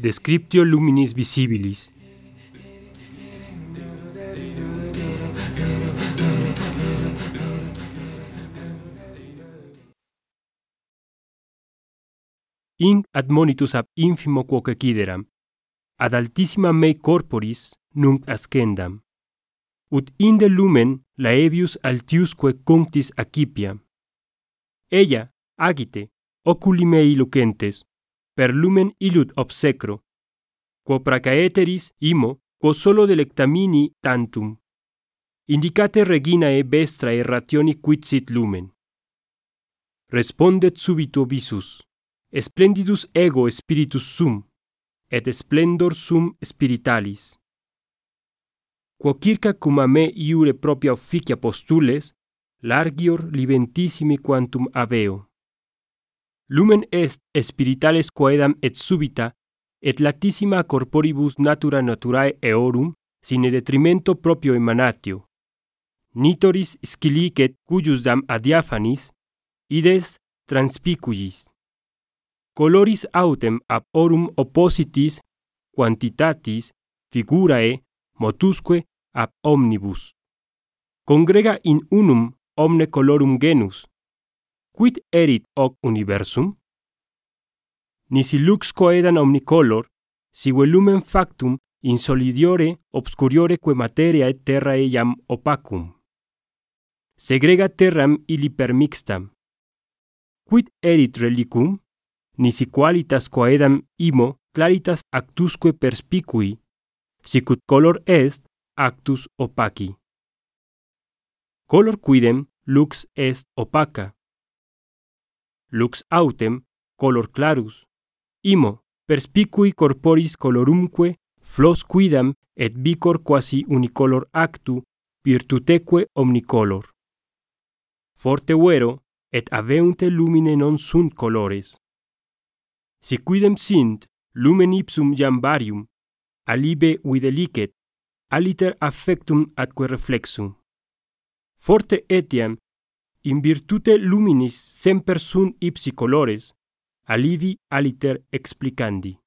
Descriptio luminis visibilis. In admonitus ab infimo quoque quideram, ad altissima mei corporis nunc ascendam. Ut inde lumen laevius altiusque cunctis acipia. Ella, agite, oculi mei lucentes, per lumen illud obsecro, quo pracaeteris imo, quo solo delectamini tantum. Indicate reginae vestrae rationi quidsit lumen. Respondet subito visus, splendidus ego spiritus sum, et splendor sum spiritalis. Quo circa cum a me iure propria officia postules, largior libentissimi quantum aveo. Lumen est spiritales quaedam et subita, et latissima corporibus natura naturae eorum, sine detrimento proprio emanatio. Nitoris scilicet cuiusdam adiafanis, ides transpicuis. Coloris autem ab orum oppositis, quantitatis, figurae, motusque ab omnibus. Congrega in unum omne colorum genus, quid erit hoc universum? Nisi lux coedan omnicolor, sive lumen factum insolidiore obscuriore que materia et terra iam opacum. Segrega terram illi permixtam. Quid erit relicum? Nisi qualitas coedam imo claritas actusque perspicui, sicut color est actus opaci color quidem lux est opaca. Lux autem color clarus. Imo perspicui corporis colorumque flos quidam et bicor quasi unicolor actu virtuteque omnicolor. Forte vero et aveunte lumine non sunt colores. Si quidem sint lumen ipsum jambarium alibe videlicet aliter affectum atque reflexum forte etiam, in virtute luminis semper sunt ipsi colores, alivi aliter explicandi.